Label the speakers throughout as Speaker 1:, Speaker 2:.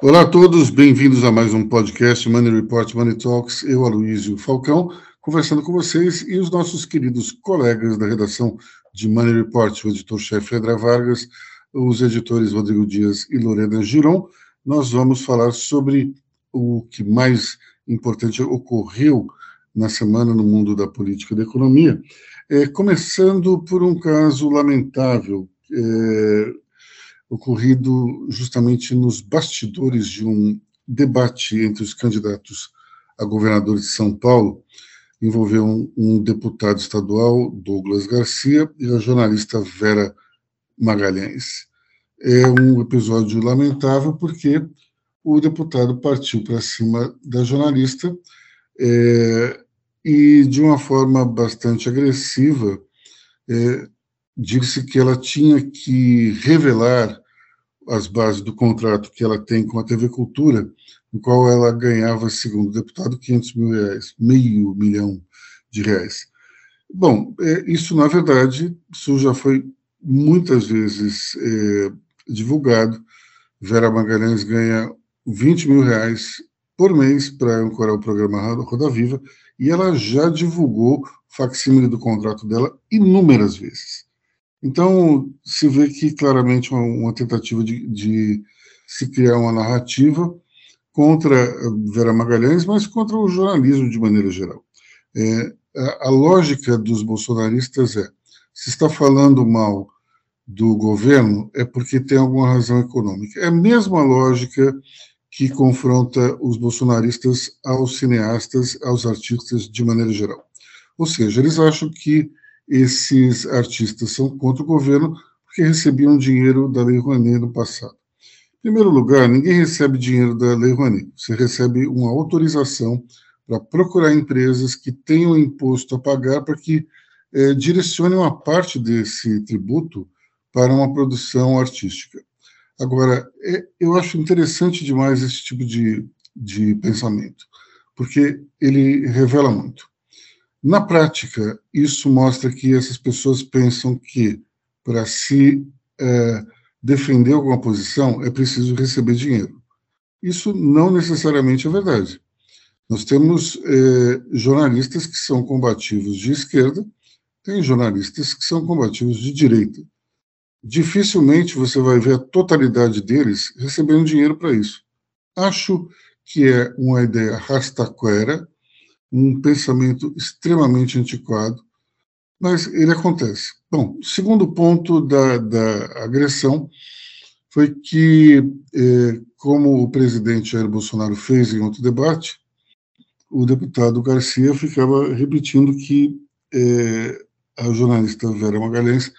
Speaker 1: Olá a todos, bem-vindos a mais um podcast Money Report Money Talks. Eu, Aloysio Falcão, conversando com vocês e os nossos queridos colegas da redação de Money Report, o editor-chefe André Vargas, os editores Rodrigo Dias e Lorena Giron. Nós vamos falar sobre o que mais importante ocorreu na semana no mundo da política e da economia, é, começando por um caso lamentável. É, ocorrido justamente nos bastidores de um debate entre os candidatos a governador de São Paulo, envolveu um, um deputado estadual, Douglas Garcia, e a jornalista Vera Magalhães. É um episódio lamentável porque o deputado partiu para cima da jornalista é, e, de uma forma bastante agressiva, é, disse que ela tinha que revelar as bases do contrato que ela tem com a TV Cultura, no qual ela ganhava, segundo o deputado, 500 mil reais, meio milhão de reais. Bom, é, isso, na verdade, isso já foi muitas vezes é, divulgado. Vera Magalhães ganha 20 mil reais por mês para ancorar o programa Roda Viva, e ela já divulgou o facsímile do contrato dela inúmeras vezes. Então, se vê que claramente uma, uma tentativa de, de, se criar uma narrativa contra Vera Magalhães, mas contra o jornalismo de maneira geral. É, a, a, lógica dos bolsonaristas é: se está falando mal do governo, é porque tem alguma razão econômica. É a mesma lógica que confronta os bolsonaristas aos cineastas, aos artistas de maneira geral. Ou seja, eles acham que esses artistas são contra o governo porque recebiam dinheiro da Lei Rouanet no passado. Em primeiro lugar, ninguém recebe dinheiro da Lei Rouanet. Você recebe uma autorização para procurar empresas que tenham imposto a pagar para que é, direcionem uma parte desse tributo para uma produção artística. Agora, é, eu acho interessante demais esse tipo de, de pensamento, porque ele revela muito. Na prática, isso mostra que essas pessoas pensam que para se é, defender alguma posição é preciso receber dinheiro. Isso não necessariamente é verdade. Nós temos é, jornalistas que são combativos de esquerda, tem jornalistas que são combativos de direita. Dificilmente você vai ver a totalidade deles recebendo dinheiro para isso. Acho que é uma ideia rastaquera, um pensamento extremamente antiquado, mas ele acontece. Bom, segundo ponto da, da agressão foi que, eh, como o presidente Jair Bolsonaro fez em outro debate, o deputado Garcia ficava repetindo que eh, a jornalista Vera Magalhães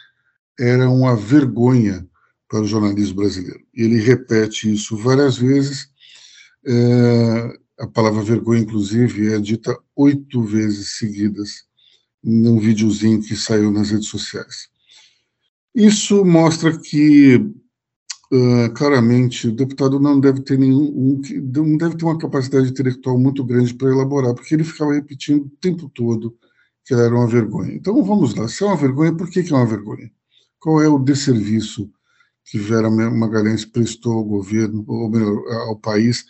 Speaker 1: era uma vergonha para o jornalismo brasileiro. Ele repete isso várias vezes, eh, a palavra vergonha, inclusive, é dita oito vezes seguidas num videozinho que saiu nas redes sociais. Isso mostra que uh, claramente o deputado não deve ter nenhum, um, não deve ter uma capacidade intelectual muito grande para elaborar, porque ele ficava repetindo o tempo todo que era uma vergonha. Então vamos lá, se é uma vergonha, por que, que é uma vergonha? Qual é o desserviço que Vera Magalhães prestou ao governo, ou melhor, ao país,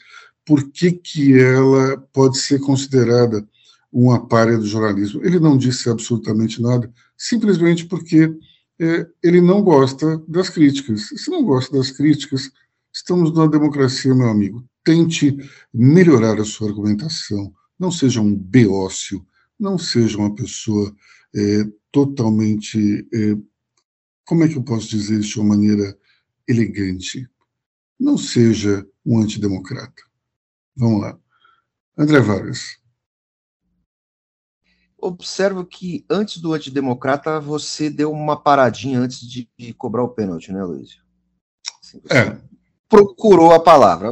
Speaker 1: por que, que ela pode ser considerada uma párea do jornalismo. Ele não disse absolutamente nada, simplesmente porque é, ele não gosta das críticas. Se não gosta das críticas, estamos numa democracia, meu amigo. Tente melhorar a sua argumentação. Não seja um beócio, não seja uma pessoa é, totalmente. É, como é que eu posso dizer isso de uma maneira elegante? Não seja um antidemocrata. Vamos lá. André Vargas.
Speaker 2: Observo que antes do antidemocrata você deu uma paradinha antes de, de cobrar o pênalti, né, Luiz? Assim, é. Procurou a palavra.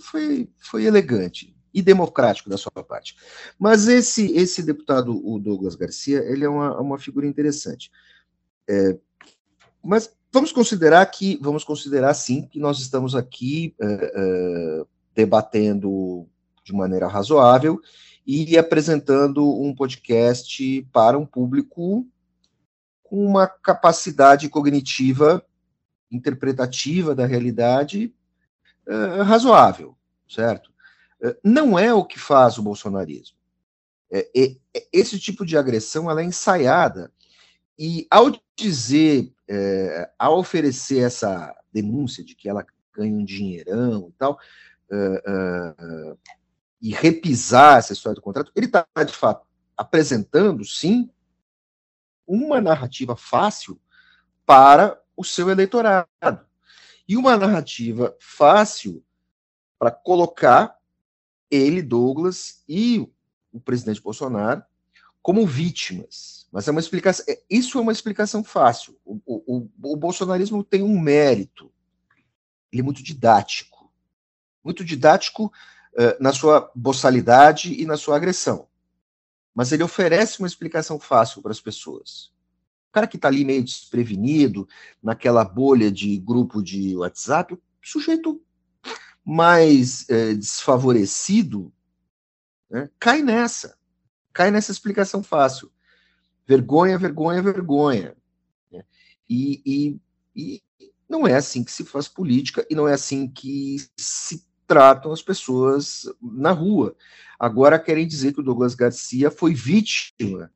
Speaker 2: Foi, foi elegante e democrático da sua parte. Mas esse, esse deputado, o Douglas Garcia, ele é uma, uma figura interessante. É, mas vamos considerar que, vamos considerar sim, que nós estamos aqui é, é, debatendo de maneira razoável e apresentando um podcast para um público com uma capacidade cognitiva interpretativa da realidade uh, razoável, certo? Uh, não é o que faz o bolsonarismo. É, é, é, esse tipo de agressão ela é ensaiada. E ao dizer, é, ao oferecer essa denúncia de que ela ganha um dinheirão e tal, uh, e repisar essa história do contrato, ele está, de fato, apresentando, sim, uma narrativa fácil para o seu eleitorado. E uma narrativa fácil para colocar ele, Douglas, e o presidente Bolsonaro como vítimas. Mas é uma explicação. É, isso é uma explicação fácil. O, o, o, bolsonarismo tem um mérito. Ele é muito didático. Muito didático uh, na sua boçalidade e na sua agressão. Mas ele oferece uma explicação fácil para as pessoas. O cara que está ali meio desprevenido, naquela bolha de grupo de WhatsApp, o sujeito mais é, desfavorecido né, cai nessa. Cai nessa explicação fácil. Vergonha, vergonha, vergonha. Né? E, e, e não é assim que se faz política e não é assim que se tratam as pessoas na rua. Agora querem dizer que o Douglas Garcia foi vítima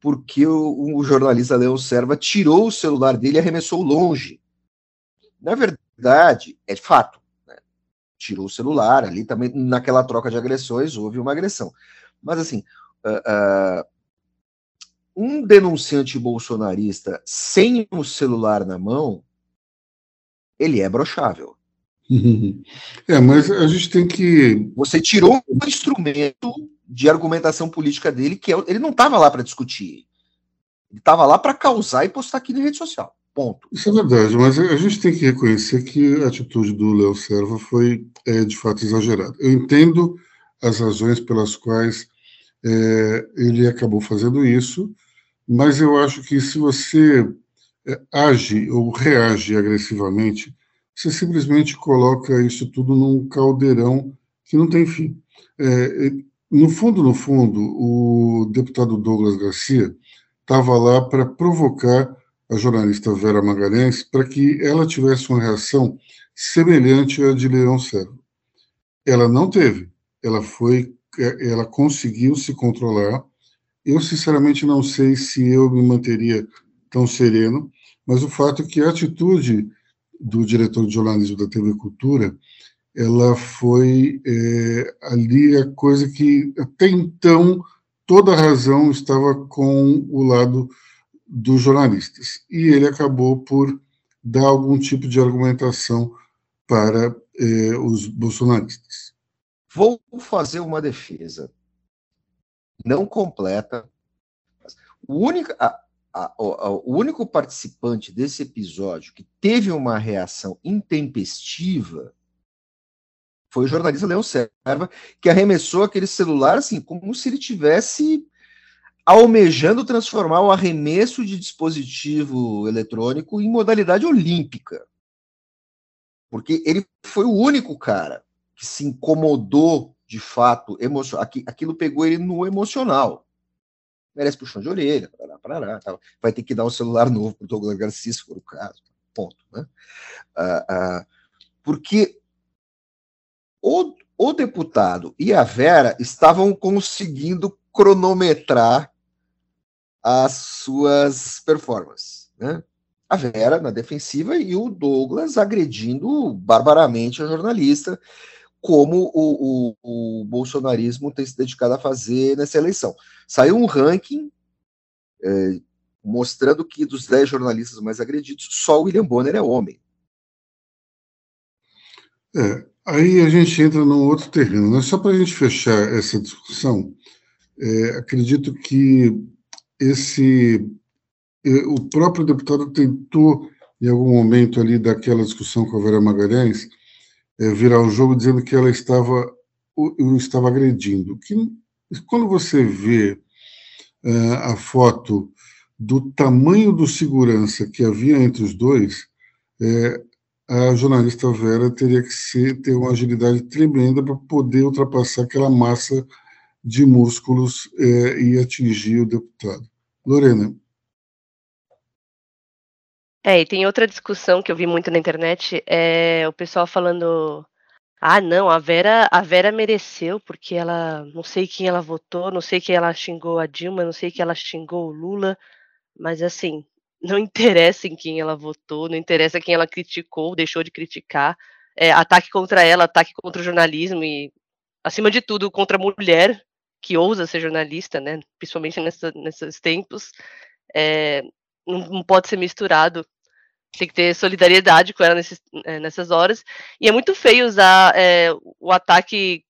Speaker 2: porque o, o jornalista Leão Serva tirou o celular dele e arremessou longe. Na verdade, é fato. Né? Tirou o celular ali também, naquela troca de agressões, houve uma agressão. Mas assim, uh, uh, um denunciante bolsonarista sem o celular na mão, ele é brochável.
Speaker 1: É, mas a gente tem que.
Speaker 2: Você tirou um instrumento de argumentação política dele, que é, ele não estava lá para discutir. Ele estava lá para causar e postar aqui na rede social. Ponto.
Speaker 1: Isso é verdade, mas a gente tem que reconhecer que a atitude do Léo Serva foi, é, de fato, exagerada. Eu entendo as razões pelas quais é, ele acabou fazendo isso, mas eu acho que se você é, age ou reage agressivamente, você simplesmente coloca isso tudo num caldeirão que não tem fim. É, no fundo, no fundo, o deputado Douglas Garcia estava lá para provocar a jornalista Vera Magalhães para que ela tivesse uma reação semelhante à de Leão Servo. Ela não teve. Ela foi, ela conseguiu se controlar. Eu sinceramente não sei se eu me manteria tão sereno, mas o fato é que a atitude do diretor de jornalismo da TV Cultura ela foi é, ali a coisa que até então toda a razão estava com o lado dos jornalistas e ele acabou por dar algum tipo de argumentação para é, os bolsonaristas.
Speaker 2: Vou fazer uma defesa não completa. O único, a, a, a, o único participante desse episódio que teve uma reação intempestiva foi o jornalista Leão Serva, que arremessou aquele celular assim, como se ele tivesse almejando transformar o arremesso de dispositivo eletrônico em modalidade olímpica. Porque ele foi o único cara que se incomodou de fato, emocional. Aquilo pegou ele no emocional. Merece puxão de orelha, parará, parará, tá. vai ter que dar um celular novo para o Douglas Garcia, se for o caso. Ponto. Né? Ah, ah, porque o, o deputado e a Vera estavam conseguindo cronometrar as suas performances. Né? A Vera na defensiva e o Douglas agredindo barbaramente a jornalista, como o, o, o bolsonarismo tem se dedicado a fazer nessa eleição. Saiu um ranking é, mostrando que dos 10 jornalistas mais agredidos, só o William Bonner é homem.
Speaker 1: É, Aí a gente entra num outro terreno. Né? Só para a gente fechar essa discussão, é, acredito que esse é, o próprio deputado tentou, em algum momento ali daquela discussão com a Vera Magalhães, virar o jogo dizendo que ela estava o, estava agredindo. Que, quando você vê é, a foto do tamanho do segurança que havia entre os dois, é, a jornalista Vera teria que ser, ter uma agilidade tremenda para poder ultrapassar aquela massa de músculos é, e atingir o deputado. Lorena.
Speaker 3: É, e tem outra discussão que eu vi muito na internet, é o pessoal falando Ah, não, a Vera, a Vera mereceu porque ela, não sei quem ela votou, não sei quem ela xingou a Dilma, não sei quem ela xingou o Lula, mas assim, não interessa em quem ela votou, não interessa quem ela criticou, deixou de criticar. É, ataque contra ela, ataque contra o jornalismo e, acima de tudo, contra a mulher que ousa ser jornalista, né? Principalmente nessa, nesses tempos, é, não, pode ser misturado tem que ter solidariedade com ela nesses, é, nessas horas. E é muito feio usar é, o ataque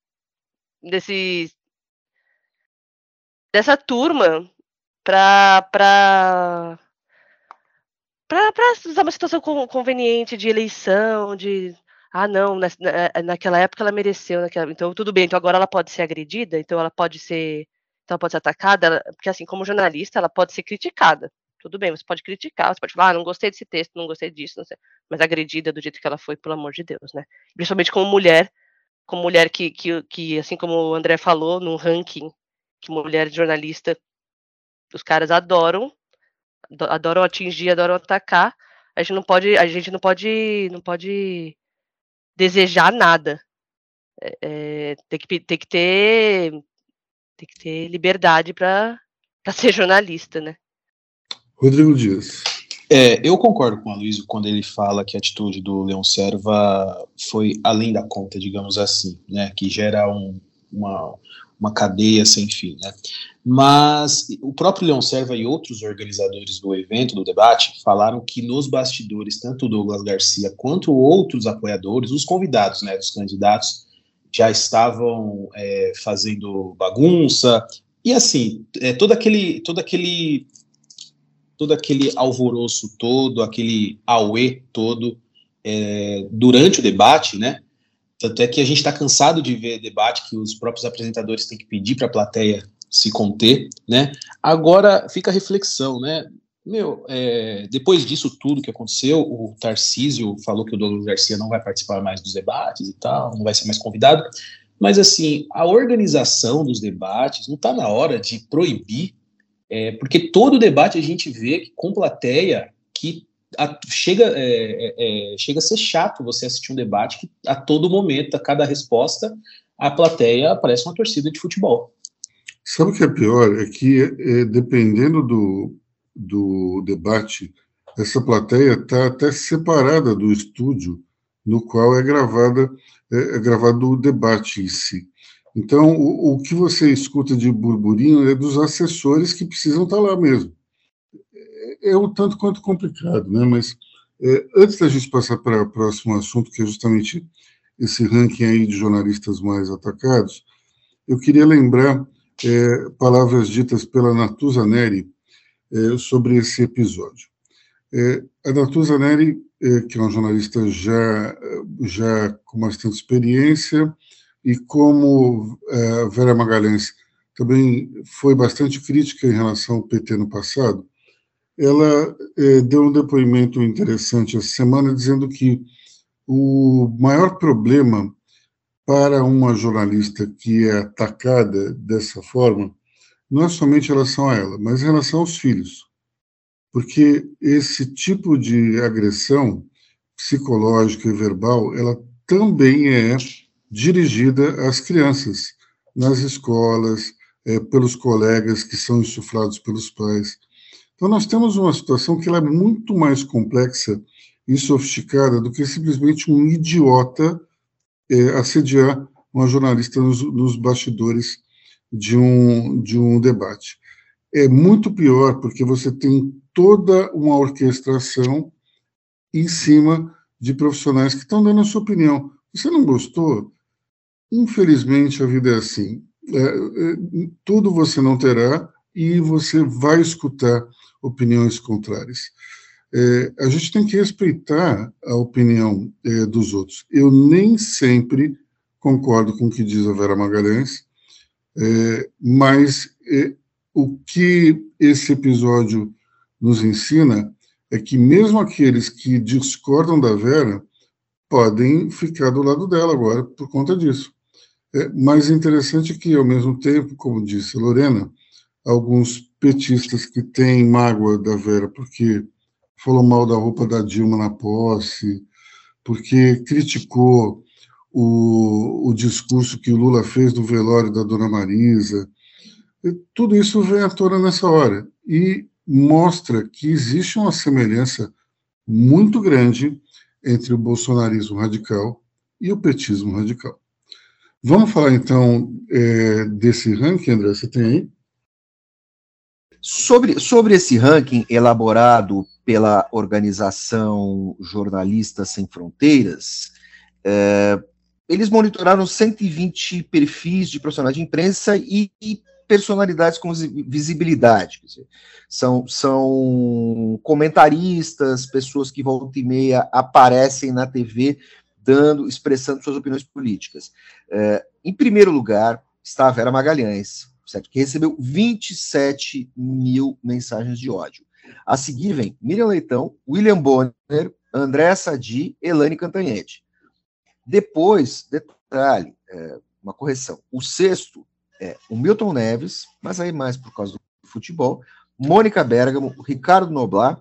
Speaker 3: desse, dessa turma para para para usar uma situação conveniente de eleição, de ah não, na, naquela época ela mereceu, naquela, então tudo bem, então agora ela pode ser agredida, então ela pode ser, então ela pode ser atacada, porque assim como jornalista ela pode ser criticada, tudo bem, você pode criticar, você pode falar, ah, não gostei desse texto, não gostei disso, não sei, mas agredida do jeito que ela foi, pelo amor de Deus, né? Principalmente como mulher, como mulher que, que, que assim como o André falou, num ranking, que mulher jornalista, os caras adoram, adoram atingir, adoram atacar, a gente não pode, a gente não pode, não pode desejar nada. É, é tem, que, tem que ter tem que ter liberdade para ser jornalista, né?
Speaker 1: Rodrigo Dias.
Speaker 4: É, eu concordo com o Aloysio quando ele fala que a atitude do Leão Serva foi além da conta, digamos assim, né, que gera um, uma, uma cadeia sem fim, né. Mas o próprio Leão Serva e outros organizadores do evento, do debate, falaram que nos bastidores, tanto o Douglas Garcia quanto outros apoiadores, os convidados, né, dos candidatos, já estavam é, fazendo bagunça, e assim, é, todo aquele, todo aquele todo aquele alvoroço todo, aquele auê todo é, durante o debate, né? Tanto é que a gente está cansado de ver debate que os próprios apresentadores têm que pedir para a plateia se conter, né? Agora fica a reflexão, né? Meu, é, depois disso tudo que aconteceu, o Tarcísio falou que o Douglas Garcia não vai participar mais dos debates e tal, não vai ser mais convidado. Mas assim, a organização dos debates não está na hora de proibir é, porque todo debate a gente vê que, com plateia que a, chega, é, é, é, chega a ser chato você assistir um debate que a todo momento, a cada resposta, a plateia parece uma torcida de futebol.
Speaker 1: Sabe o que é pior? É que, é, dependendo do, do debate, essa plateia está até separada do estúdio no qual é gravada é, é gravado o debate em si. Então, o, o, que você escuta de burburinho é dos assessores que precisam estar lá mesmo. É, é um tanto quanto complicado, né? Mas é, antes da gente passar para o próximo assunto, que é justamente esse ranking aí de jornalistas mais atacados, eu queria lembrar é, palavras ditas pela Natuza Neri é, sobre esse episódio. É, a Natuza Neri, que é uma jornalista já, já com bastante experiência, e como é, Vera Magalhães também foi bastante crítica em relação ao PT no passado, ela é, deu um depoimento interessante essa semana dizendo que o maior problema para uma jornalista que é atacada dessa forma não é somente em relação a ela, mas em relação aos filhos. Porque esse tipo de agressão psicológica e verbal, ela também é dirigida às crianças, nas escolas, é, pelos colegas que são insuflados pelos pais. Então, nós temos uma situação que é muito mais complexa e sofisticada do que simplesmente um idiota é, assediar uma jornalista nos, nos bastidores de um, de um debate. É muito pior porque você tem toda uma orquestração em cima de profissionais que estão dando a sua opinião. Você não gostou? Infelizmente, a vida é assim. É, é, tudo você não terá e você vai escutar opiniões contrárias. É, a gente tem que respeitar a opinião é, dos outros. Eu nem sempre concordo com o que diz a Vera Magalhães, é, mas é, o que esse episódio nos ensina é que mesmo aqueles que discordam da Vera podem ficar do lado dela agora por conta disso. É, mais interessante que, ao mesmo tempo, como disse Lorena, alguns petistas que têm mágoa da Vera porque falou mal da roupa da Dilma na posse, porque criticou o, o discurso que o Lula fez no velório da dona Marisa. Tudo isso vem à tona nessa hora e mostra que existe uma semelhança muito grande entre o bolsonarismo radical e o petismo radical. Vamos falar então é, desse ranking, André? Você tem aí?
Speaker 2: Sobre, sobre esse ranking elaborado pela organização Jornalistas Sem Fronteiras, é, eles monitoraram 120 perfis de profissionais de imprensa e, e personalidades com visibilidade. Dizer, são, são comentaristas, pessoas que volta e meia aparecem na TV expressando suas opiniões políticas. É, em primeiro lugar está a Vera Magalhães, certo? que recebeu 27 mil mensagens de ódio. A seguir vem Miriam Leitão, William Bonner, André Sadi, Elane Cantanhete. Depois, detalhe, é, uma correção. O sexto é o Milton Neves, mas aí mais por causa do futebol, Mônica Bergamo, Ricardo Noblar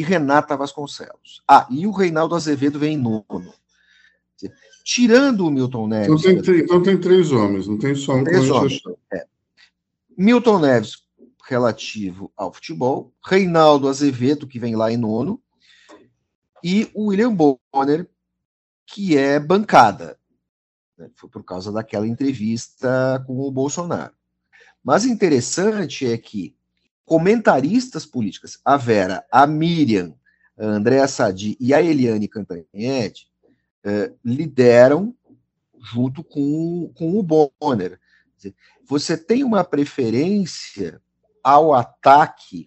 Speaker 2: e Renata Vasconcelos. Ah, e o Reinaldo Azevedo vem em nono. Tirando o Milton Neves.
Speaker 1: Então tem, então tem três homens, não tem só um.
Speaker 2: Três homens. É. Milton Neves, relativo ao futebol, Reinaldo Azevedo, que vem lá em nono, e o William Bonner, que é bancada. Né? Foi por causa daquela entrevista com o Bolsonaro. Mas interessante é que comentaristas políticas, a Vera, a Miriam, a Andréa Sadi e a Eliane Cantanhede, eh, lideram junto com, com o Bonner. Você tem uma preferência ao ataque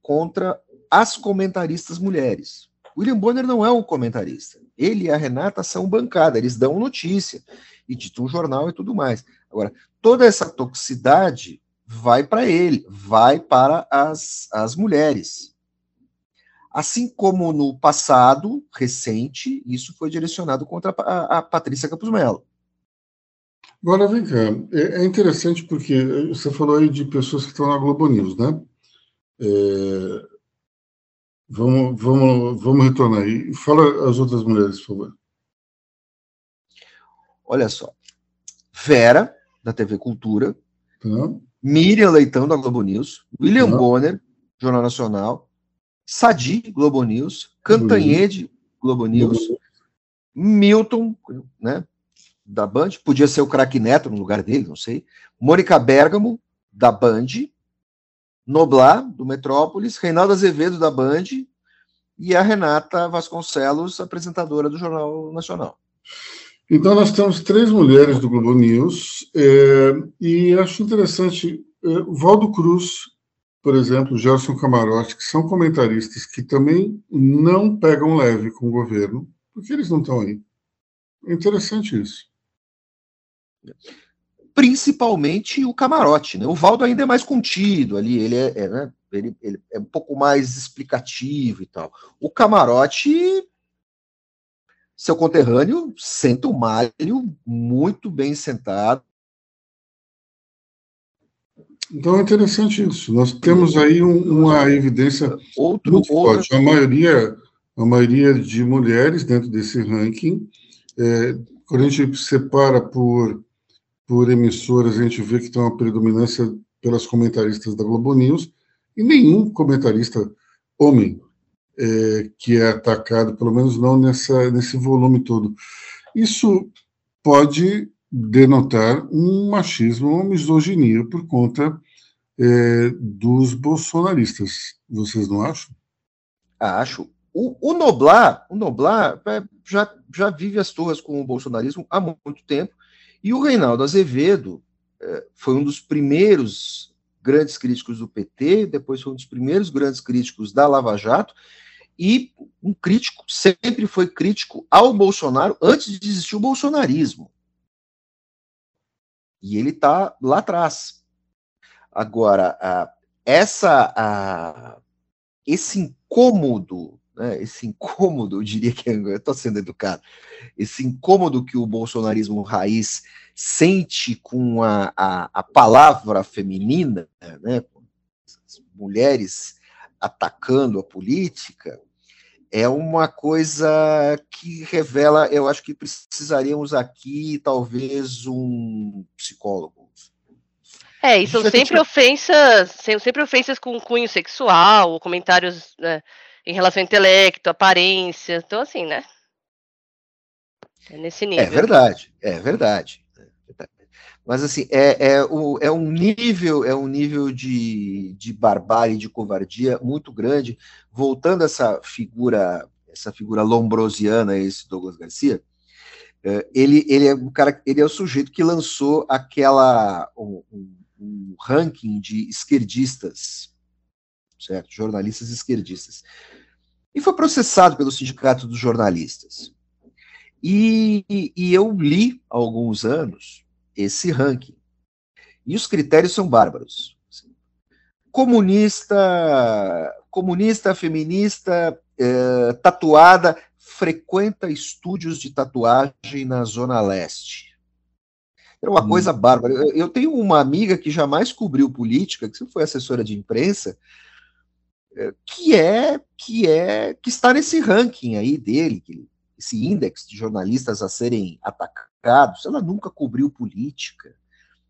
Speaker 2: contra as comentaristas mulheres. William Bonner não é um comentarista. Ele e a Renata são bancada, eles dão notícia, editam jornal e tudo mais. Agora, toda essa toxicidade vai para ele, vai para as, as mulheres. Assim como no passado recente, isso foi direcionado contra a, a Patrícia Campos Melo.
Speaker 1: Agora, vem cá, é, é, interessante porque você falou aí de pessoas que estão na Globo News, né? É, vamos, vamos, vamos retornar aí. Fala as outras mulheres, por favor.
Speaker 2: Olha só. Vera, da TV Cultura. Tá. Miriam Leitão, da Globo News. William tá. Bonner, Jornal Nacional. Sadi, Globo News. Cantanhede, Globo News. Milton, né? Da Band. Podia ser o craque Neto no lugar dele, não sei. Mônica Bergamo, da Band. Noblar, do Metrópolis. Reinaldo Azevedo, da Band. E a Renata Vasconcelos, apresentadora do Jornal Nacional.
Speaker 1: Então, nós temos três mulheres do Globo News, é, e acho interessante, é, Valdo Cruz, por exemplo, Gelson Camarote, que são comentaristas que também não pegam leve com o governo, porque eles não estão aí. É interessante isso.
Speaker 2: Principalmente o Camarote, né? O Valdo ainda é mais contido ali, ele é, é né? ele, ele é um pouco mais explicativo e tal. O Camarote seu conterrâneo senta o malho muito bem sentado.
Speaker 1: Então é interessante isso. Nós temos aí um, uma evidência outro, muito forte. A maioria, a maioria de mulheres dentro desse ranking. É, quando a gente separa por, por emissoras, a gente vê que tem uma predominância pelas comentaristas da Globo News e nenhum comentarista homem é, que é atacado, pelo menos não nessa, nesse volume todo. Isso pode denotar um machismo, uma misoginia por conta é, dos bolsonaristas. Vocês não acham?
Speaker 2: Acho. O, o Noblar, o Noblar é, já, já vive as turras com o bolsonarismo há muito tempo, e o Reinaldo Azevedo é, foi um dos primeiros grandes críticos do PT, depois foi um dos primeiros grandes críticos da Lava Jato, e um crítico, sempre foi crítico ao Bolsonaro antes de existir o bolsonarismo. E ele está lá atrás. Agora, essa, esse incômodo, né, esse incômodo, eu diria que eu estou sendo educado, esse incômodo que o bolsonarismo raiz sente com a, a, a palavra feminina, né, mulheres atacando a política, é uma coisa que revela, eu acho que precisaríamos aqui talvez um psicólogo.
Speaker 3: É, e são sempre ofensas, sempre ofensas com cunho sexual, comentários né, em relação ao intelecto, aparência, então assim, né? É nesse nível.
Speaker 2: É verdade, é verdade. Mas assim, é, é, o, é um nível, é um nível de, de barbárie, de covardia muito grande. Voltando essa figura, essa figura lombrosiana, esse Douglas Garcia, é, ele, ele é o cara, ele é o sujeito que lançou aquela um, um ranking de esquerdistas, certo? Jornalistas esquerdistas. E foi processado pelo Sindicato dos Jornalistas. E, e, eu li há alguns anos esse ranking. E os critérios são bárbaros. Comunista, comunista, feminista, é, tatuada, frequenta estúdios de tatuagem na Zona Leste. É uma hum. coisa bárbara. Eu, eu, tenho uma amiga que jamais cobriu política, que foi assessora de imprensa, é, que é que é que está nesse ranking aí dele, esse índice de jornalistas a serem atacados. Ela nunca cobriu política.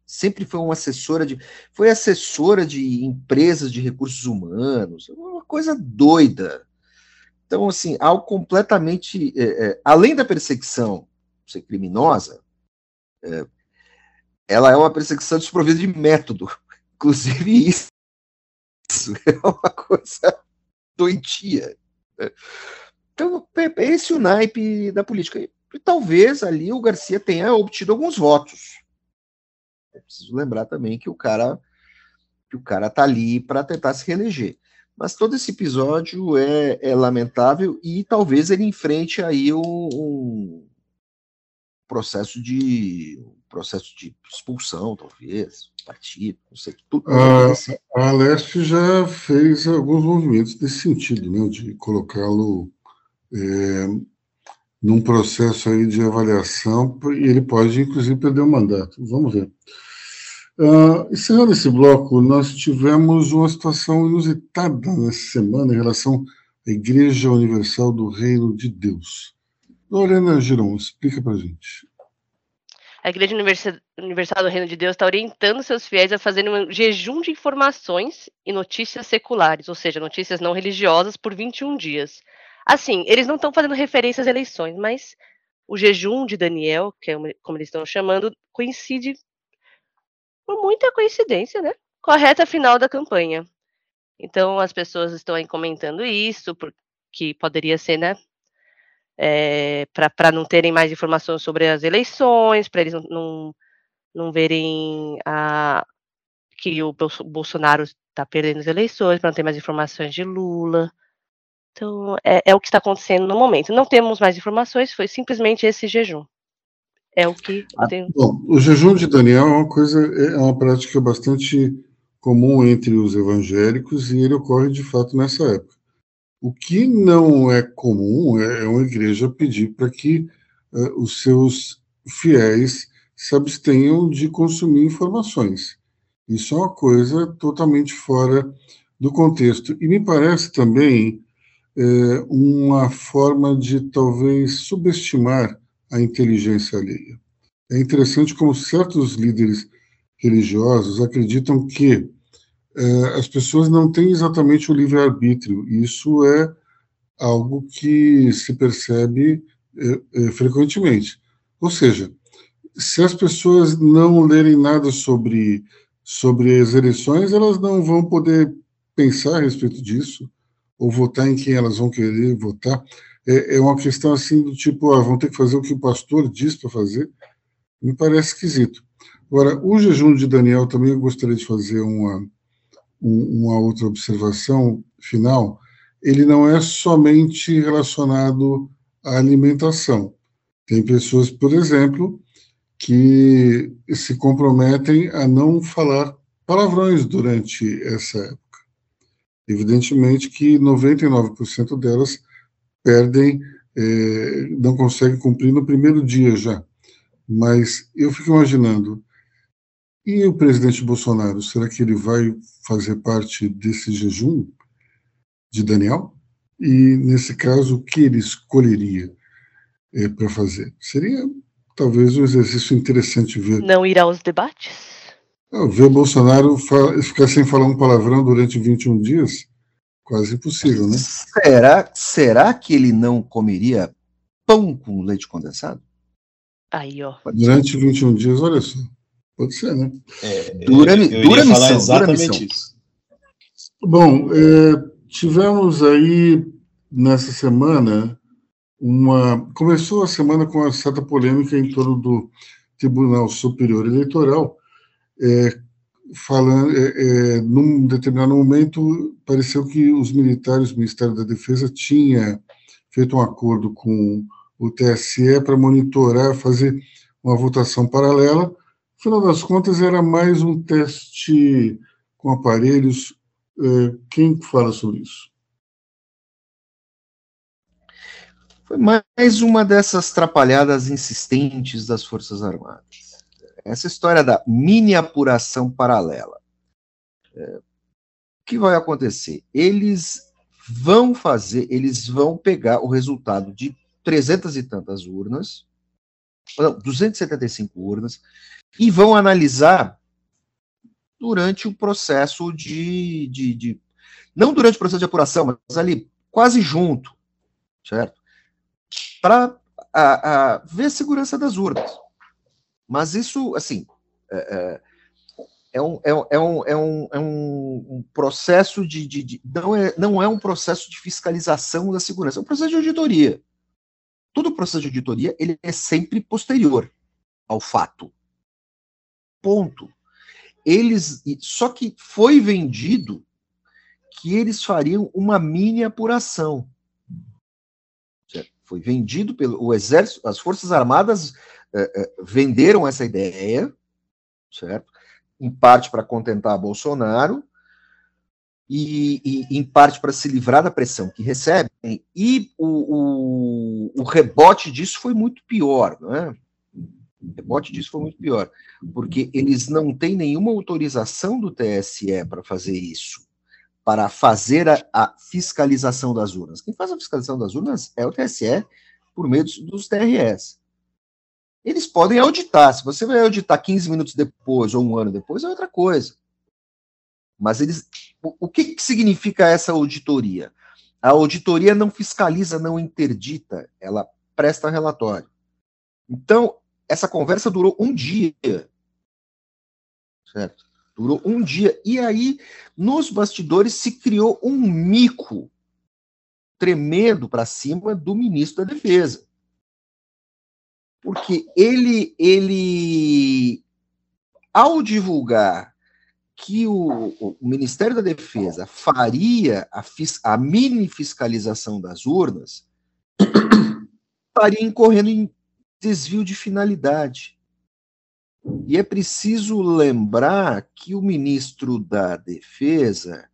Speaker 2: Sempre foi uma assessora de foi assessora de empresas de recursos humanos. É uma coisa doida. Então, assim, algo completamente. É, é, além da perseguição ser criminosa, é, ela é uma perseguição desprovida de método. Inclusive, isso é uma coisa doentia. Né? Então, é esse é o naipe da política. E talvez ali o Garcia tenha obtido alguns votos. É preciso lembrar também que o cara que o cara tá ali para tentar se reeleger. Mas todo esse episódio é, é, lamentável e talvez ele enfrente aí um, processo de um processo de expulsão, talvez, partido, não sei, tudo.
Speaker 1: A, assim. a Leste já fez alguns movimentos nesse sentido, né, de colocá-lo é, num processo aí de avaliação, e ele pode, inclusive, perder o mandato. Vamos ver. Uh, encerrando esse bloco, nós tivemos uma situação inusitada nessa semana em relação à Igreja Universal do Reino de Deus. Lorena Giron, explica para gente.
Speaker 3: A Igreja Universal do Reino de Deus está orientando seus fiéis a fazerem um jejum de informações e notícias seculares, ou seja, notícias não religiosas, por 21 dias. Assim, eles não estão fazendo referência às eleições, mas o jejum de Daniel, que é como eles estão chamando, coincide, por muita coincidência, né? Com a reta final da campanha. Então, as pessoas estão aí comentando isso, porque poderia ser, né? É, para não terem mais informações sobre as eleições, para eles não, não, não verem a, que o Bolsonaro está perdendo as eleições, para não ter mais informações de Lula. Então, é, é o que está acontecendo no momento. Não temos mais informações, foi simplesmente esse jejum. É o que
Speaker 1: eu tenho. Bom, o jejum de Daniel é uma coisa, é uma prática bastante comum entre os evangélicos e ele ocorre de fato nessa época. O que não é comum é, é uma igreja pedir para que uh, os seus fiéis se abstenham de consumir informações. Isso é uma coisa totalmente fora do contexto. E me parece também é, uma forma de talvez subestimar a inteligência alheia. É interessante como certos líderes religiosos acreditam que é, as pessoas não têm exatamente o livre-arbítrio. Isso é algo que se percebe é, frequentemente. Ou seja, se as pessoas não lerem nada sobre, sobre as eleições, elas não vão poder pensar a respeito disso, ou votar em quem elas vão querer votar. É, é uma questão assim do tipo, ah, vão ter que fazer o que o pastor diz para fazer. Me parece esquisito. Agora, o jejum de Daniel também eu gostaria de fazer uma, uma outra observação final. Ele não é somente relacionado à alimentação. Tem pessoas, por exemplo, que se comprometem a não falar palavrões durante essa época. Evidentemente que 99% delas perdem, é, não conseguem cumprir no primeiro dia já. Mas eu fico imaginando, e o presidente Bolsonaro, será que ele vai fazer parte desse jejum de Daniel? E, nesse caso, o que ele escolheria é, para fazer? Seria talvez um exercício interessante ver.
Speaker 3: Não ir aos debates?
Speaker 1: Ver Bolsonaro ficar sem falar um palavrão durante 21 dias? Quase impossível, né?
Speaker 2: Será, será que ele não comeria pão com leite condensado?
Speaker 3: Aí, ó.
Speaker 1: Durante 21 dias, olha só. Pode ser, né?
Speaker 2: É, dura, eu, dura missão, exatamente dura missão. isso.
Speaker 1: Bom, é, tivemos aí nessa semana uma. Começou a semana com uma certa polêmica em torno do Tribunal Superior Eleitoral, é, falando, é, é, num determinado momento, pareceu que os militares, o Ministério da Defesa, tinha feito um acordo com o TSE para monitorar, fazer uma votação paralela. No final das contas, era mais um teste com aparelhos. É, quem fala sobre isso?
Speaker 2: Foi mais uma dessas trapalhadas insistentes das Forças Armadas. Essa história da mini apuração paralela. É, o que vai acontecer? Eles vão fazer, eles vão pegar o resultado de trezentas e tantas urnas, não, 275 urnas, e vão analisar durante o processo de, de, de, Não durante o processo de apuração, mas ali, quase junto, certo? para ver a segurança das urnas. Mas isso, assim, é, é, é um, é, é, um, é, um, é um, processo de, de, de, não, é, não é um processo de fiscalização da segurança, é um processo de auditoria. Todo processo de auditoria ele é sempre posterior ao fato. Ponto. Eles, só que foi vendido que eles fariam uma mini apuração. Foi vendido pelo o exército, as forças armadas eh, eh, venderam essa ideia, certo? Em parte para contentar Bolsonaro e, e em parte para se livrar da pressão que recebem. E o, o, o rebote disso foi muito pior, né? O rebote disso foi muito pior, porque eles não têm nenhuma autorização do TSE para fazer isso para fazer a, a, fiscalização das urnas. Quem faz a fiscalização das urnas é o TSE por meio dos, dos TRS. Eles podem auditar. Se você vai auditar 15 minutos depois ou um ano depois, é outra coisa. Mas eles. O, que, que significa essa auditoria? A auditoria não fiscaliza, não interdita, ela presta relatório. Então, essa conversa durou um dia. Certo? Durou um dia. E aí, nos bastidores, se criou um mico tremendo para cima do ministro da Defesa. Porque ele, ele ao divulgar que o, o Ministério da Defesa faria a, a mini fiscalização das urnas, estaria incorrendo em desvio de finalidade. E é preciso lembrar que o ministro da Defesa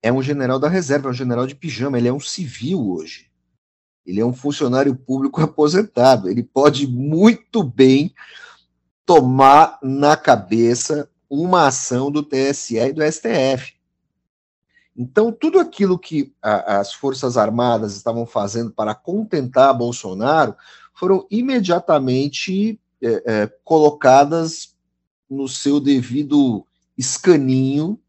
Speaker 2: é um general da reserva, é um general de pijama, ele é um civil hoje. Ele é um funcionário público aposentado. Ele pode muito bem tomar na cabeça uma ação do TSE e do STF. Então, tudo aquilo que a, as Forças Armadas estavam fazendo para contentar Bolsonaro foram imediatamente é, é, colocadas no seu devido escaninho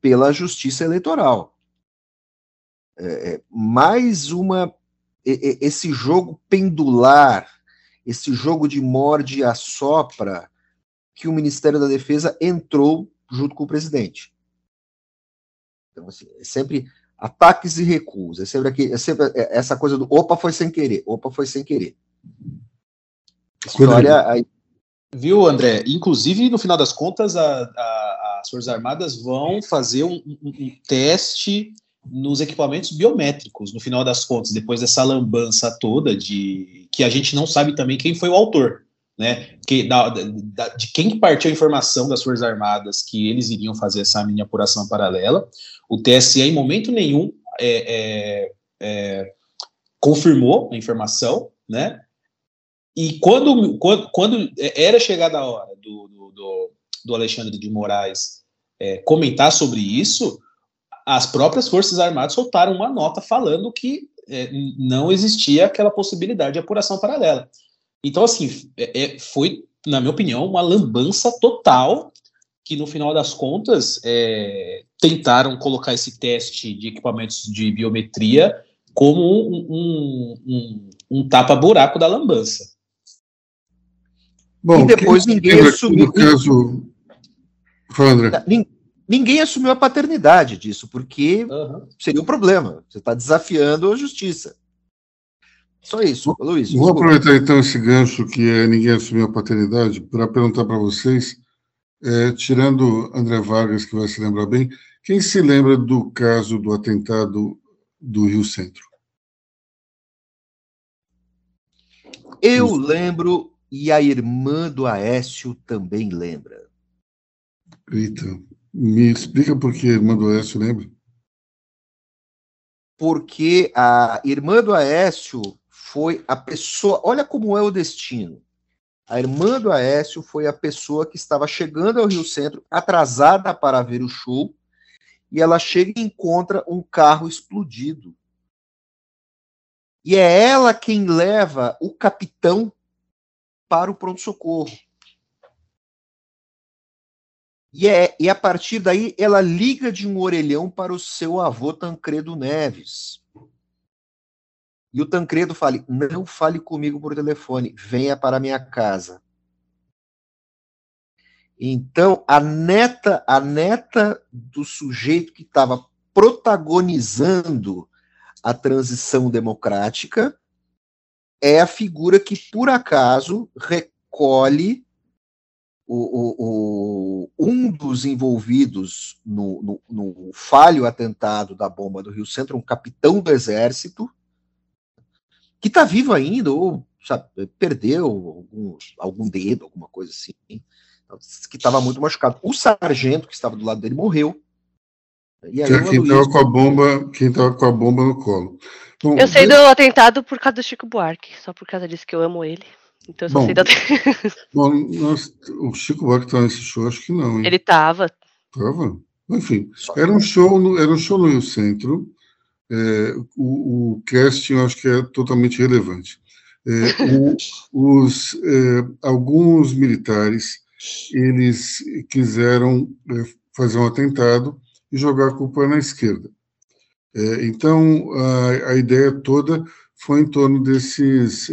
Speaker 2: pela Justiça Eleitoral. É, é mais uma esse jogo pendular, esse jogo de morde e assopra que o Ministério da Defesa entrou junto com o presidente. Então, assim, é sempre ataques e recuos, é sempre, aqui, é sempre essa coisa do opa, foi sem querer, opa, foi sem querer.
Speaker 4: História aí. Viu, André? Inclusive, no final das contas, a, a, as Forças Armadas vão fazer um, um, um, teste nos equipamentos biométricos, no final das contas, depois dessa lambança toda de que a gente não sabe também quem foi o autor, né? Que, da, da, de quem partiu a informação das Forças Armadas que eles iriam fazer essa mini apuração paralela. O TSE, em momento nenhum, é, é, é, confirmou a informação, né? E quando, quando, quando era chegada a hora do, do, do Alexandre de Moraes é, comentar sobre isso, as próprias Forças Armadas soltaram uma nota falando que é, não existia aquela possibilidade de apuração paralela. Então, assim, é, é, foi, na minha opinião, uma lambança total que, no final das contas, é, tentaram colocar esse teste de equipamentos de biometria como um, um, um, um tapa-buraco da lambança.
Speaker 2: Bom, e depois ninguém assumiu. Caso... Fala, Ninguém assumiu a paternidade disso, porque uhum. seria um problema. Você está desafiando a justiça. Só isso, Luiz.
Speaker 1: Vou aproveitar então esse gancho que é ninguém assumiu a paternidade para perguntar para vocês, é, tirando André Vargas, que vai se lembrar bem, quem se lembra do caso do atentado do Rio Centro?
Speaker 2: Eu lembro e a irmã do Aécio também lembra.
Speaker 1: Eita, me explica por que a irmã do Aécio lembra?
Speaker 2: Porque a irmã do Aécio foi a pessoa. Olha como é o destino. A irmã do Aécio foi a pessoa que estava chegando ao Rio Centro, atrasada para ver o show, e ela chega e encontra um carro explodido. E é ela quem leva o capitão para o pronto-socorro. E, é, e a partir daí ela liga de um orelhão para o seu avô Tancredo Neves. E o Tancredo fala: não fale comigo por telefone, venha para minha casa. Então, a neta, a neta do sujeito que estava protagonizando a transição democrática é a figura que, por acaso, recolhe o, o, o, um dos envolvidos no, no, no, falho atentado da bomba do Rio Centro, um capitão do exército, que está vivo ainda, ou sabe, perdeu algum, algum dedo, alguma coisa assim, que estava muito machucado. O sargento que estava do lado dele morreu.
Speaker 1: E aí, quem estava com a bomba, quem estava com a bomba no colo.
Speaker 3: Bom, eu sei do atentado por causa do Chico Buarque, só por causa disso que eu amo ele. Então eu só bom, sei da.
Speaker 1: bom, nós, o Chico Buarque estava nesse show, acho que não. Hein?
Speaker 3: Ele estava.
Speaker 1: Estava? Enfim, era um show no, era um show no Rio Centro. É, o, o casting eu acho que é totalmente relevante. É, o, os, é, alguns militares eles quiseram é, fazer um atentado e jogar a culpa na esquerda. É, então, a, a, ideia toda foi em torno desses.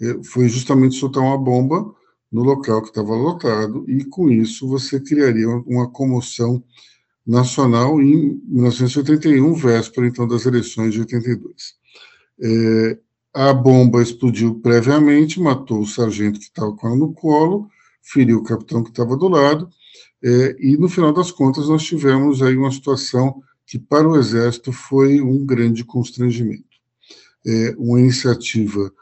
Speaker 1: É, foi justamente soltar uma bomba no local que estava lotado, e com isso você criaria uma comoção nacional em 1981, véspera então das eleições de 82. É, a bomba explodiu previamente, matou o sargento que estava com ela no colo, feriu o capitão que estava do lado, é, e no final das contas nós tivemos aí uma situação que para o Exército foi um grande constrangimento. É uma iniciativa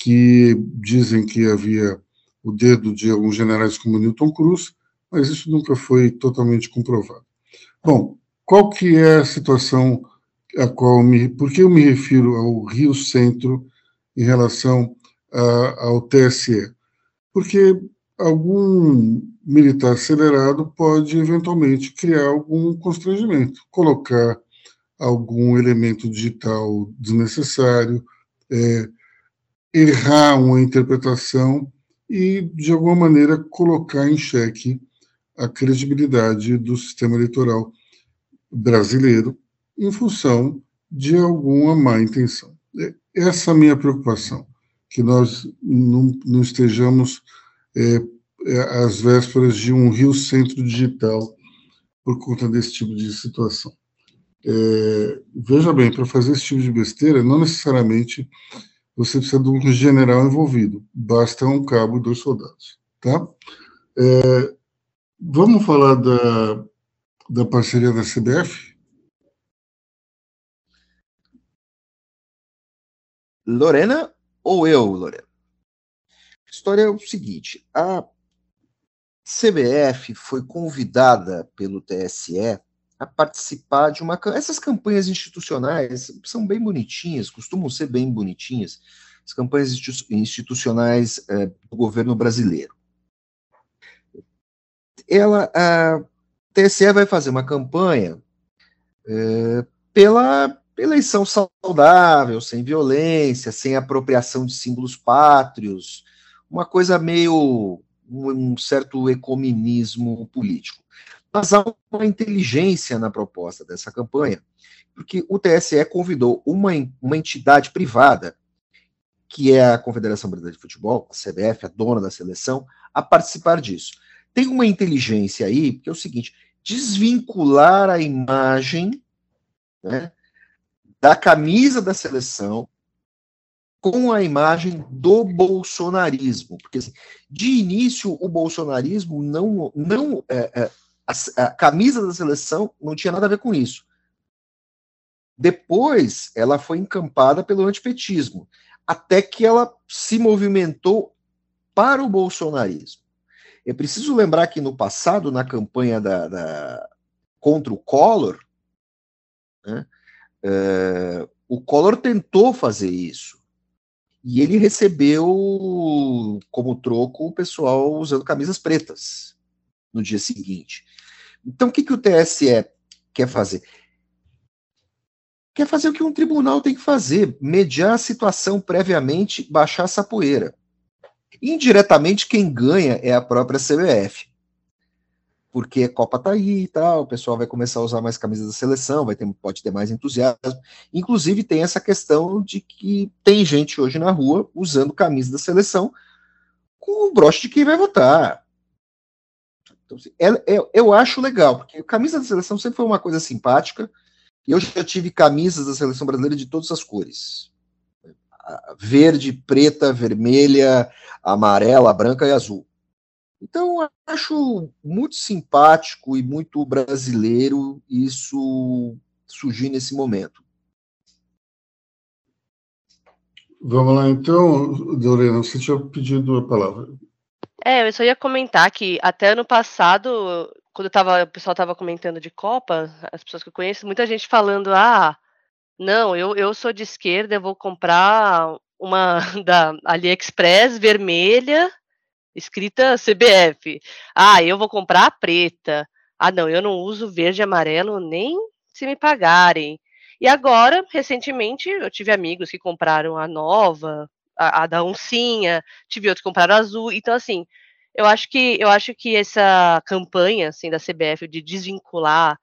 Speaker 1: que dizem que havia o dedo de alguns generais como Newton Cruz, mas isso nunca foi totalmente comprovado. Bom, qual que é a situação a qual me, por que eu me refiro ao Rio Centro em relação a, ao TSE? Porque algum militar acelerado pode eventualmente criar algum constrangimento, colocar algum elemento digital desnecessário, é, errar uma interpretação e, de alguma maneira, colocar em xeque a credibilidade do sistema eleitoral brasileiro em função de alguma má intenção. É, essa é a minha preocupação, que nós não, não estejamos é, é, às vésperas de um Rio Centro Digital por conta desse tipo de situação. É, veja bem, para fazer esse tipo de besteira, não necessariamente você precisa de um general envolvido, basta um cabo e dois soldados. Tá? É, vamos falar da, da parceria da CBF?
Speaker 2: Lorena ou eu, Lorena? A história é o seguinte: a CBF foi convidada pelo TSE a participar de uma. Essas campanhas institucionais são bem bonitinhas, costumam ser bem bonitinhas, as campanhas institucionais é, do governo brasileiro. Ela, a TSE vai fazer uma campanha é, pela eleição saudável, sem violência, sem apropriação de símbolos pátrios, uma coisa meio um, certo ecominismo político. Mas há uma inteligência na proposta dessa campanha, porque o TSE convidou uma, uma entidade privada, que é a Confederação Brasileira de Futebol, a CBF, a dona da seleção, a participar disso. Tem uma inteligência aí, que é o seguinte: desvincular a imagem né, da camisa da seleção com a imagem do bolsonarismo. Porque, assim, de início, o bolsonarismo não. não é, é, a, a, camisa da seleção não tinha nada a ver com isso. Depois, ela foi encampada pelo antipetismo, até que ela se movimentou para o bolsonarismo. É preciso lembrar que no passado, na campanha da, da contra o Collor, né, é, o Collor tentou fazer isso. E ele recebeu como troco o pessoal usando camisas pretas no dia seguinte. Então, o que, que o TSE quer fazer? Quer fazer o que um tribunal tem que fazer: mediar a situação previamente, baixar essa poeira. Indiretamente, quem ganha é a própria CBF. Porque a Copa tá aí e tal, o pessoal vai começar a usar mais camisas da seleção, vai ter, pode ter mais entusiasmo. Inclusive, tem essa questão de que tem gente hoje na rua usando camisa da seleção com o broche de quem vai votar. Então, assim, é, é, eu acho legal, porque camisa da seleção sempre foi uma coisa simpática. Eu já tive camisas da seleção brasileira de todas as cores verde, preta, vermelha, amarela, branca e azul. Então, acho muito simpático e muito brasileiro isso surgir nesse momento.
Speaker 1: Vamos lá, então, Dorena, você tinha pedido a palavra.
Speaker 3: É, eu só ia comentar que até ano passado, quando tava, o pessoal estava comentando de Copa, as pessoas que eu conheço, muita gente falando, ah, não, eu, eu sou de esquerda, eu vou comprar uma da AliExpress vermelha, escrita CBF. Ah, eu vou comprar a preta. Ah, não, eu não uso verde e amarelo nem se me pagarem. E agora, recentemente, eu tive amigos que compraram a nova, a, a da oncinha, tive outros que compraram azul. Então, assim, eu acho que eu acho que essa campanha assim da CBF de desvincular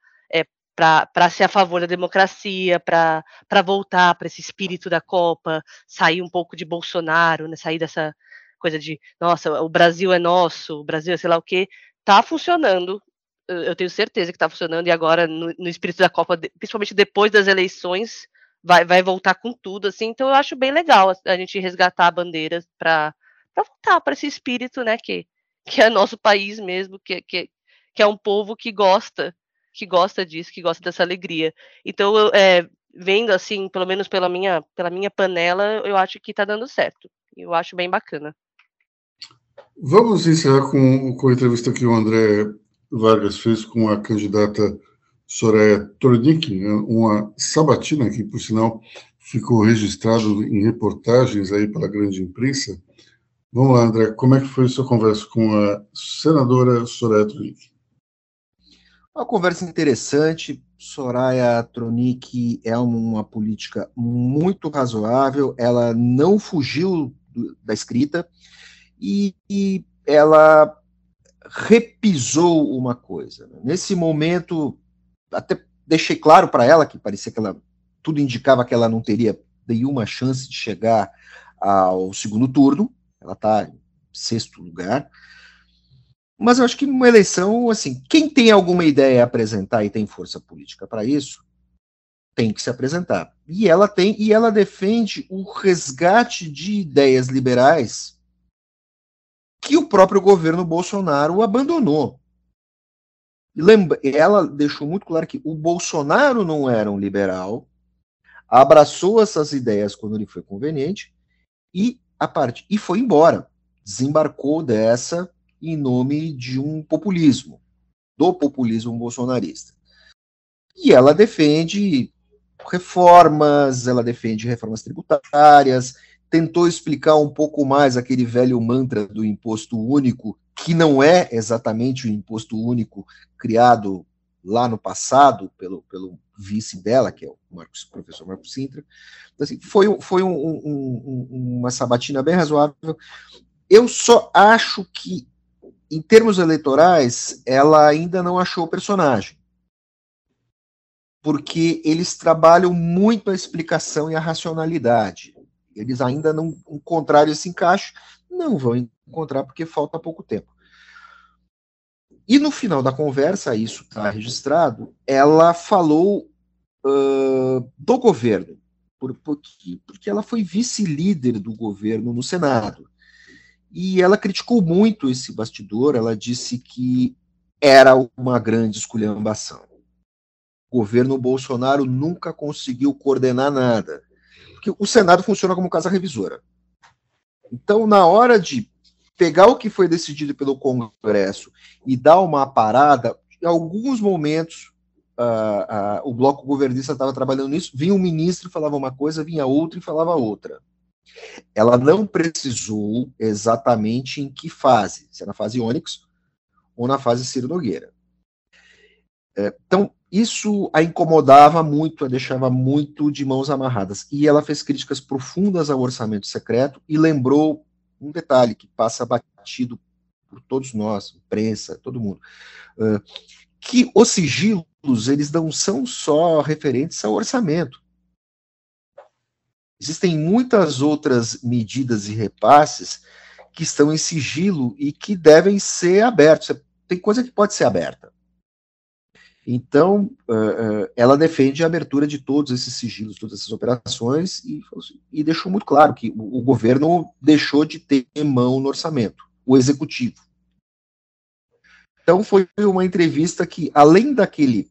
Speaker 3: para ser a favor da democracia, para voltar para esse espírito da Copa, sair um pouco de Bolsonaro, né, sair dessa coisa de, nossa, o Brasil é nosso, o Brasil é sei lá o quê, tá funcionando. Eu tenho certeza que está funcionando e agora no, no, espírito da Copa, principalmente depois das eleições, vai, vai voltar com tudo, assim. Então eu acho bem legal a gente resgatar a bandeira para voltar para esse espírito, né, que, que é nosso país mesmo, que, que, que é um povo que gosta que gosta disso, que gosta dessa alegria. Então, eu, é, vendo assim, pelo menos pela minha, pela minha panela, eu acho que está dando certo. Eu acho bem bacana.
Speaker 1: Vamos encerrar com, com a entrevista que o André Vargas fez com a candidata Soraya Tornick, né, uma sabatina que, por sinal, ficou registrado em reportagens aí pela grande imprensa. Vamos lá, André, como é que foi a sua conversa com a senadora Soraya Tornick?
Speaker 2: Uma conversa interessante. Soraya Tronic é uma política muito razoável, ela não fugiu da escrita e, e ela repisou uma coisa. Nesse momento, até deixei claro para ela que parecia que ela tudo indicava que ela não teria nenhuma chance de chegar ao segundo turno. Ela está em sexto lugar. Mas eu acho que uma eleição, assim, quem tem alguma ideia a apresentar e tem força política para isso, tem que se apresentar. E ela tem, e ela defende o resgate de ideias liberais que o próprio governo Bolsonaro abandonou. Lembra, ela deixou muito claro que o Bolsonaro não era um liberal, abraçou essas ideias quando lhe foi conveniente e a parte e foi embora, desembarcou dessa em nome de um populismo, do populismo bolsonarista. E ela defende reformas, ela defende reformas tributárias, tentou explicar um pouco mais aquele velho mantra do imposto único, que não é exatamente o imposto único criado lá no passado pelo, pelo vice dela, que é o Marcos, professor Marcos Sintra. Então, assim, foi foi um, um, um, uma sabatina bem razoável. Eu só acho que, em termos eleitorais, ela ainda não achou o personagem. Porque eles trabalham muito a explicação e a racionalidade. Eles ainda não encontraram esse encaixe, não vão encontrar porque falta pouco tempo. E no final da conversa, isso está registrado, ela falou uh, do governo, por, porque, porque ela foi vice-líder do governo no Senado. E ela criticou muito esse bastidor, ela disse que era uma grande esculhambação. O governo Bolsonaro nunca conseguiu coordenar nada, porque o Senado funciona como casa revisora. Então, na hora de pegar o que foi decidido pelo Congresso e dar uma parada, em alguns momentos uh, uh, o bloco governista estava trabalhando nisso, vinha um ministro falava uma coisa, vinha outro e falava outra. Ela não precisou exatamente em que fase, se é na fase Onyx ou na fase Ciro Nogueira. É, então, isso a incomodava muito, a deixava muito de mãos amarradas. E ela fez críticas profundas ao orçamento secreto e lembrou um detalhe que passa batido por todos nós, imprensa, todo mundo, uh, que os sigilos, eles não são só referentes ao orçamento. Existem muitas outras medidas e repasses que estão em sigilo e que devem ser abertos. Tem coisa que pode ser aberta. Então, uh, uh, ela defende a abertura de todos esses sigilos, todas essas operações, e, e deixou muito claro que o, o, governo deixou de ter mão no orçamento, o executivo. Então, foi uma entrevista que, além daquele,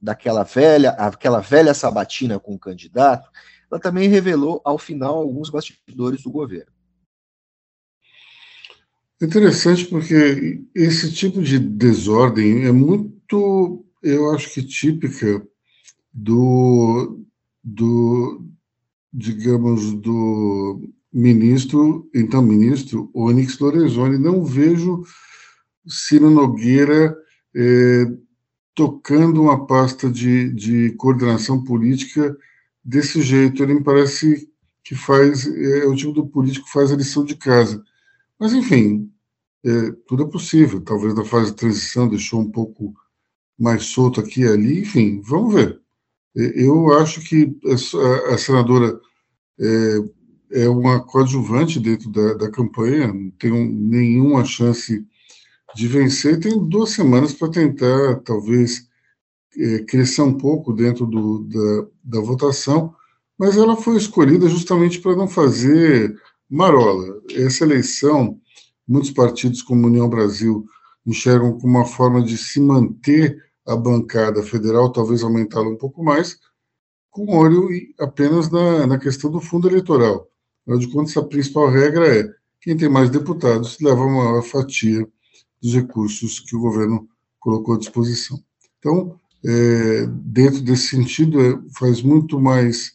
Speaker 2: daquela velha, aquela velha sabatina com o candidato, ela também revelou, ao final, alguns bastidores do governo.
Speaker 1: Interessante porque esse tipo de desordem é muito eu acho que típica do, do digamos, do ministro, então ministro Onyx Lorenzoni. Não vejo Ciro Nogueira eh, tocando uma pasta de, de coordenação política desse jeito. Ele me parece que faz, é o tipo do político que faz a lição de casa. Mas, enfim, é, tudo é possível. Talvez na fase de transição deixou um pouco mais solto aqui e ali, enfim, vamos ver. Eu acho que a, senadora é, é, uma coadjuvante dentro da, da campanha, não tem nenhuma chance de vencer, tem duas semanas para tentar, talvez, é, crescer um pouco dentro do, da, da votação, mas ela foi escolhida justamente para não fazer marola. Essa eleição, muitos partidos como União Brasil enxergam como uma forma de se manter a bancada federal, talvez aumentá-la um pouco mais, com olho apenas na, na questão do fundo eleitoral. Afinal de contas, a principal regra é quem tem mais deputados leva uma maior fatia dos recursos que o governo colocou à disposição. Então, é, dentro desse sentido, é, faz muito mais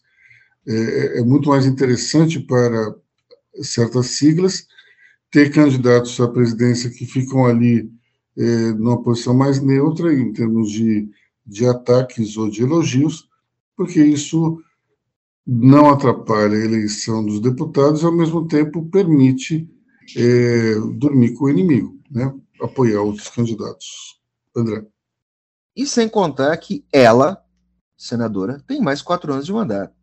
Speaker 1: é, é muito mais interessante para certas siglas ter candidatos à presidência que ficam ali é, numa posição mais neutra em termos de, de ataques ou de elogios, porque isso não atrapalha a eleição dos deputados e, ao mesmo tempo, permite é, dormir com o inimigo, né? apoiar outros candidatos. André.
Speaker 2: E sem contar que ela, senadora, tem mais quatro anos de mandato.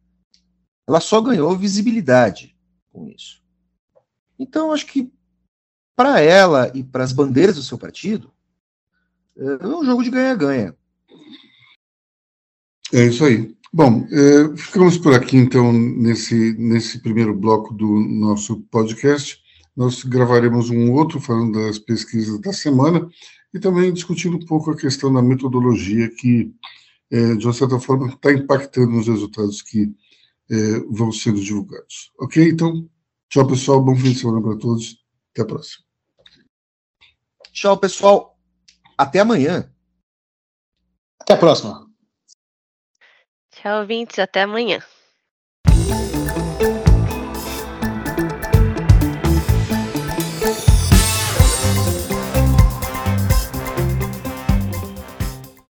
Speaker 2: Ela só ganhou visibilidade com isso. Então, acho que para ela e para as bandeiras do seu partido, é um jogo de ganha-ganha.
Speaker 1: É isso aí. Bom, é, ficamos por aqui então nesse, nesse primeiro bloco do nosso podcast. Nós gravaremos um outro falando das pesquisas da semana e também discutindo um pouco a questão da metodologia que, é, de uma certa forma, está impactando nos resultados que é, vão sendo divulgados. Ok? Então, tchau, pessoal. Bom fim de semana para todos. Até a próxima.
Speaker 2: Tchau, pessoal. Até amanhã.
Speaker 4: Até a próxima.
Speaker 3: Tchau, ouvintes. Até amanhã.